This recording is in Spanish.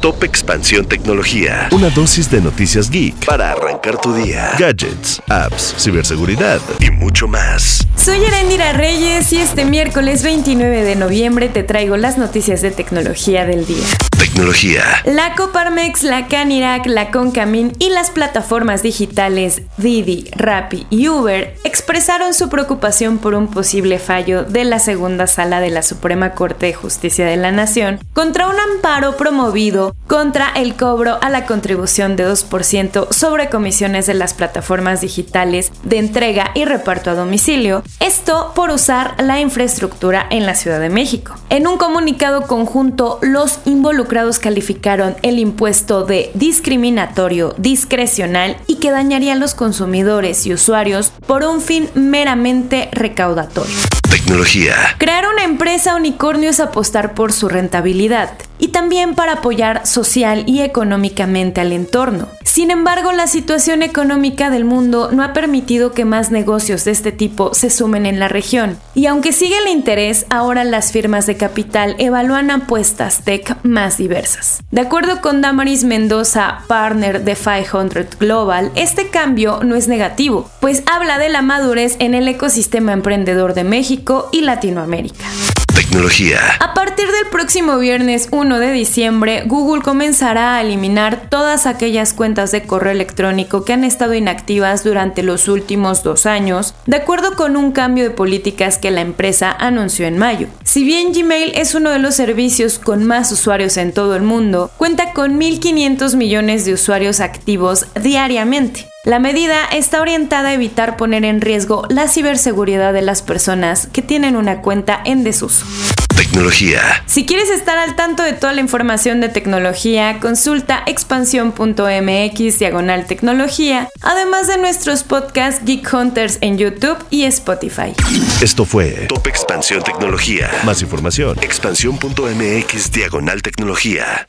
Top Expansión Tecnología. Una dosis de noticias geek para arrancar tu día. Gadgets, apps, ciberseguridad y mucho más. Soy Erendira Reyes y este miércoles 29 de noviembre te traigo las noticias de tecnología del día. Tecnología. La Coparmex, la Canirac, la Concamin y las plataformas digitales Didi, Rappi y Uber expresaron su preocupación por un posible fallo de la segunda sala de la Suprema Corte de Justicia de la Nación contra un amparo promovido contra el cobro a la contribución de 2% sobre comisiones de las plataformas digitales de entrega y reparto a domicilio, esto por usar la infraestructura en la Ciudad de México. En un comunicado conjunto, los involucrados calificaron el impuesto de discriminatorio, discrecional y que dañaría a los consumidores y usuarios por un fin meramente recaudatorio. Tecnología. Crear una empresa unicornio es apostar por su rentabilidad y también para apoyar social y económicamente al entorno. Sin embargo, la situación económica del mundo no ha permitido que más negocios de este tipo se sumen en la región. Y aunque sigue el interés, ahora las firmas de capital evalúan apuestas tech más diversas. De acuerdo con Damaris Mendoza, partner de 500 Global, este cambio no es negativo, pues habla de la madurez en el ecosistema emprendedor de México y Latinoamérica. A partir del próximo viernes 1 de diciembre, Google comenzará a eliminar todas aquellas cuentas de correo electrónico que han estado inactivas durante los últimos dos años, de acuerdo con un cambio de políticas que la empresa anunció en mayo. Si bien Gmail es uno de los servicios con más usuarios en todo el mundo, cuenta con 1.500 millones de usuarios activos diariamente. La medida está orientada a evitar poner en riesgo la ciberseguridad de las personas que tienen una cuenta en desuso. Tecnología. Si quieres estar al tanto de toda la información de tecnología, consulta expansión.mx diagonal tecnología, además de nuestros podcasts Geek Hunters en YouTube y Spotify. Esto fue Top Expansión Tecnología. Más información. Expansión.mx diagonal tecnología.